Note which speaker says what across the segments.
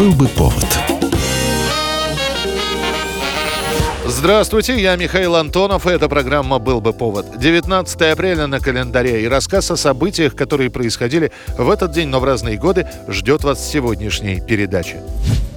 Speaker 1: Был бы повод.
Speaker 2: Здравствуйте, я Михаил Антонов, и эта программа «Был бы повод». 19 апреля на календаре и рассказ о событиях, которые происходили в этот день, но в разные годы, ждет вас в сегодняшней передаче.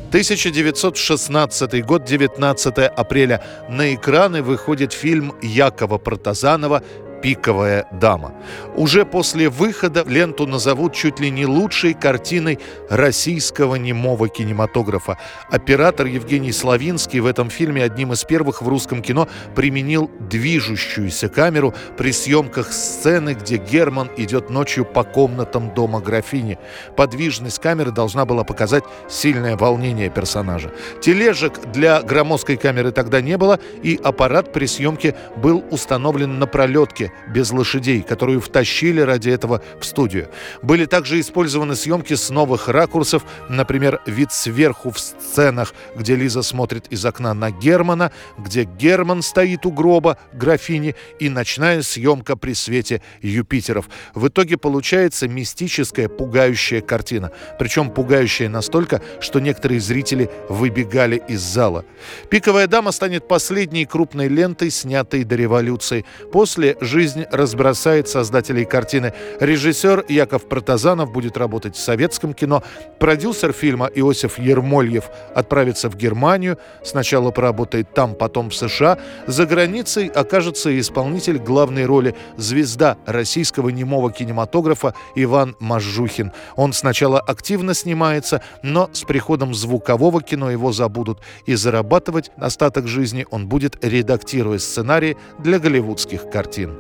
Speaker 2: 1916 год, 19 апреля. На экраны выходит фильм Якова Протазанова «Пиковая дама». Уже после выхода ленту назовут чуть ли не лучшей картиной российского немого кинематографа. Оператор Евгений Славинский в этом фильме одним из первых в русском кино применил движущуюся камеру при съемках сцены, где Герман идет ночью по комнатам дома графини. Подвижность камеры должна была показать сильное волнение персонажа. Тележек для громоздкой камеры тогда не было, и аппарат при съемке был установлен на пролетке, без лошадей, которую втащили ради этого в студию. Были также использованы съемки с новых ракурсов, например, вид сверху в сценах, где Лиза смотрит из окна на Германа, где Герман стоит у гроба графини и ночная съемка при свете Юпитеров. В итоге получается мистическая, пугающая картина. Причем пугающая настолько, что некоторые зрители выбегали из зала. «Пиковая дама» станет последней крупной лентой, снятой до революции. После жизни жизнь разбросает создателей картины. Режиссер Яков Протазанов будет работать в советском кино. Продюсер фильма Иосиф Ермольев отправится в Германию. Сначала поработает там, потом в США. За границей окажется исполнитель главной роли звезда российского немого кинематографа Иван Мажухин. Он сначала активно снимается, но с приходом звукового кино его забудут. И зарабатывать остаток жизни он будет редактируя сценарии для голливудских картин.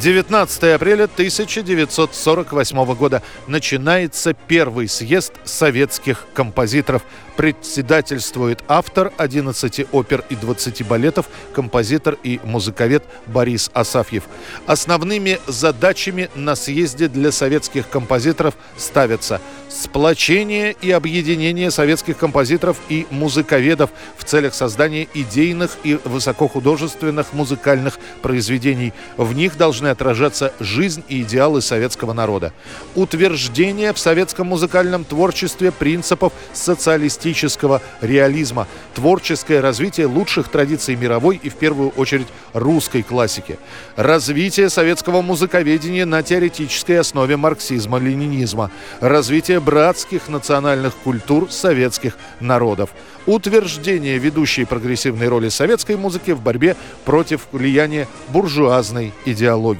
Speaker 2: 19 апреля 1948 года начинается первый съезд советских композиторов. Председательствует автор 11 опер и 20 балетов, композитор и музыковед Борис Асафьев. Основными задачами на съезде для советских композиторов ставятся сплочение и объединение советских композиторов и музыковедов в целях создания идейных и высокохудожественных музыкальных произведений. В них должны отражаться жизнь и идеалы советского народа. Утверждение в советском музыкальном творчестве принципов социалистического реализма. Творческое развитие лучших традиций мировой и в первую очередь русской классики. Развитие советского музыковедения на теоретической основе марксизма-ленинизма. Развитие братских национальных культур советских народов. Утверждение ведущей прогрессивной роли советской музыки в борьбе против влияния буржуазной идеологии.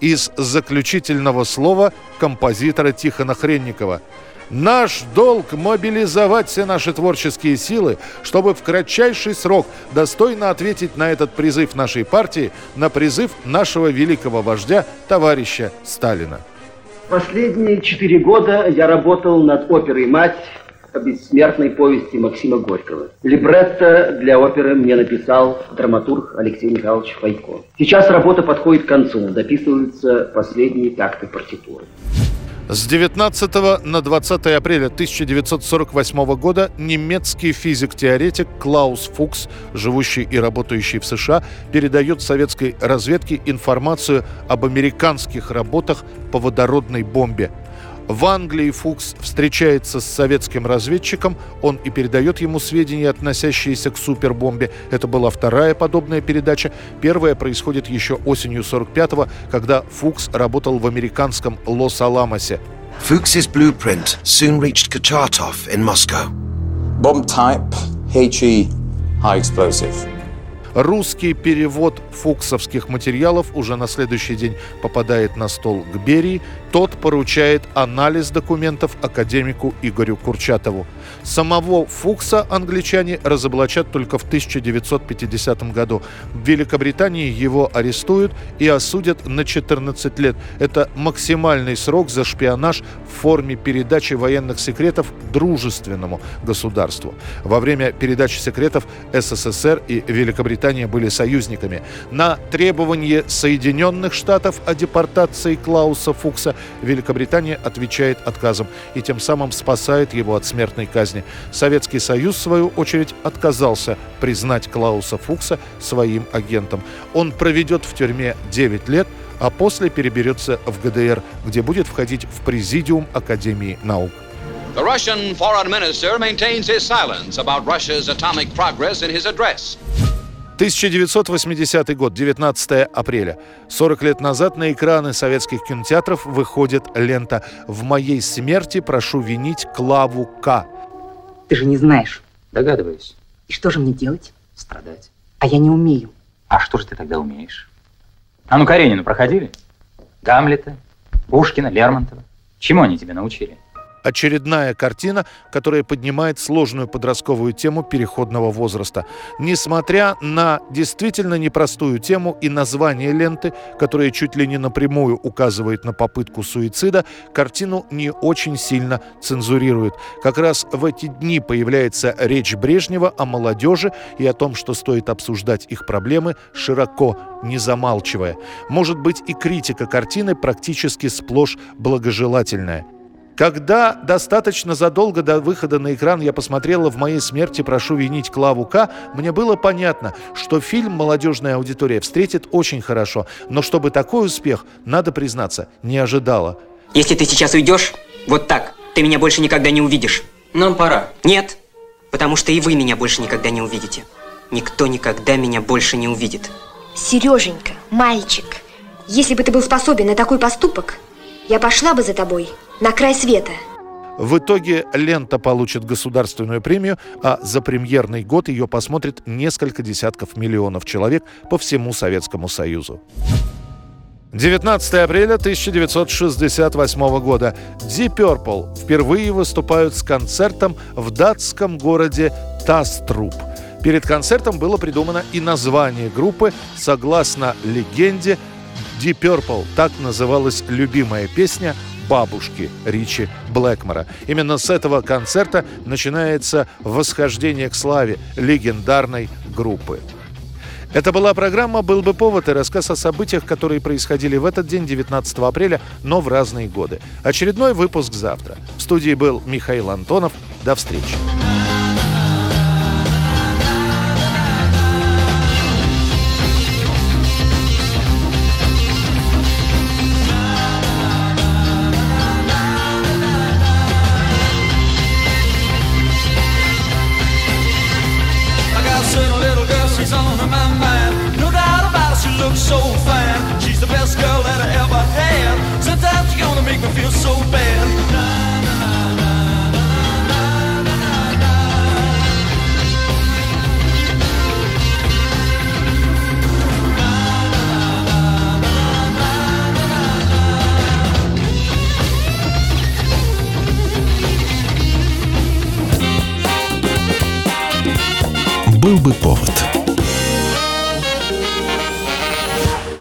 Speaker 2: Из заключительного слова композитора Тихона Хренникова – Наш долг мобилизовать все наши творческие силы, чтобы в кратчайший срок достойно ответить на этот призыв нашей партии, на призыв нашего великого вождя, товарища Сталина.
Speaker 3: Последние четыре года я работал над оперой «Мать» о бессмертной повести Максима Горького. Либретто для оперы мне написал драматург Алексей Михайлович Файко. Сейчас работа подходит к концу, дописываются последние такты партитуры.
Speaker 2: С 19 на 20 апреля 1948 года немецкий физик-теоретик Клаус Фукс, живущий и работающий в США, передает советской разведке информацию об американских работах по водородной бомбе – в Англии Фукс встречается с советским разведчиком, он и передает ему сведения, относящиеся к супербомбе. Это была вторая подобная передача. Первая происходит еще осенью 45-го, когда Фукс работал в американском Лос-Аламосе.
Speaker 4: Fuchs's blueprint soon reached Kachatov in Moscow.
Speaker 5: Bomb type HE, high explosive.
Speaker 2: Русский перевод фуксовских материалов уже на следующий день попадает на стол к Берии. Тот поручает анализ документов академику Игорю Курчатову. Самого Фукса англичане разоблачат только в 1950 году. В Великобритании его арестуют и осудят на 14 лет. Это максимальный срок за шпионаж в форме передачи военных секретов дружественному государству. Во время передачи секретов СССР и Великобритания были союзниками. На требование Соединенных Штатов о депортации Клауса Фукса Великобритания отвечает отказом и тем самым спасает его от смертной казни. Советский Союз, в свою очередь, отказался признать Клауса Фукса своим агентом. Он проведет в тюрьме 9 лет, а после переберется в ГДР, где будет входить в президиум Академии наук.
Speaker 1: The Russian foreign minister maintains his silence about Russia's atomic progress in his address.
Speaker 2: 1980 год, 19 апреля. 40 лет назад на экраны советских кинотеатров выходит лента «В моей смерти прошу винить Клаву К».
Speaker 6: Ты же не знаешь.
Speaker 7: Догадываюсь.
Speaker 6: И что же мне делать?
Speaker 7: Страдать.
Speaker 6: А я не умею.
Speaker 7: А что же ты тогда умеешь? А ну Каренину проходили? Гамлета, Пушкина, Лермонтова. Чему они тебя научили?
Speaker 2: Очередная картина, которая поднимает сложную подростковую тему переходного возраста. Несмотря на действительно непростую тему и название ленты, которое чуть ли не напрямую указывает на попытку суицида, картину не очень сильно цензурируют. Как раз в эти дни появляется речь Брежнева о молодежи и о том, что стоит обсуждать их проблемы широко, не замалчивая. Может быть и критика картины практически сплошь благожелательная. Когда достаточно задолго до выхода на экран я посмотрела «В моей смерти прошу винить Клаву К», мне было понятно, что фильм молодежная аудитория встретит очень хорошо, но чтобы такой успех, надо признаться, не ожидала.
Speaker 6: Если ты сейчас уйдешь, вот так, ты меня больше никогда не увидишь.
Speaker 7: Нам пора.
Speaker 6: Нет, потому что и вы меня больше никогда не увидите. Никто никогда меня больше не увидит.
Speaker 8: Сереженька, мальчик, если бы ты был способен на такой поступок, я пошла бы за тобой на край света.
Speaker 2: В итоге лента получит государственную премию, а за премьерный год ее посмотрит несколько десятков миллионов человек по всему Советскому Союзу. 19 апреля 1968 года Deep Purple впервые выступают с концертом в датском городе Таструб. Перед концертом было придумано и название группы. Согласно легенде, Deep Purple так называлась любимая песня бабушки Ричи Блэкмора. Именно с этого концерта начинается восхождение к славе легендарной группы. Это была программа «Был бы повод» и рассказ о событиях, которые происходили в этот день, 19 апреля, но в разные годы. Очередной выпуск завтра. В студии был Михаил Антонов. До встречи.
Speaker 9: the best girl that I ever had. Sometimes she's gonna make me feel so bad.
Speaker 10: Был бы повод.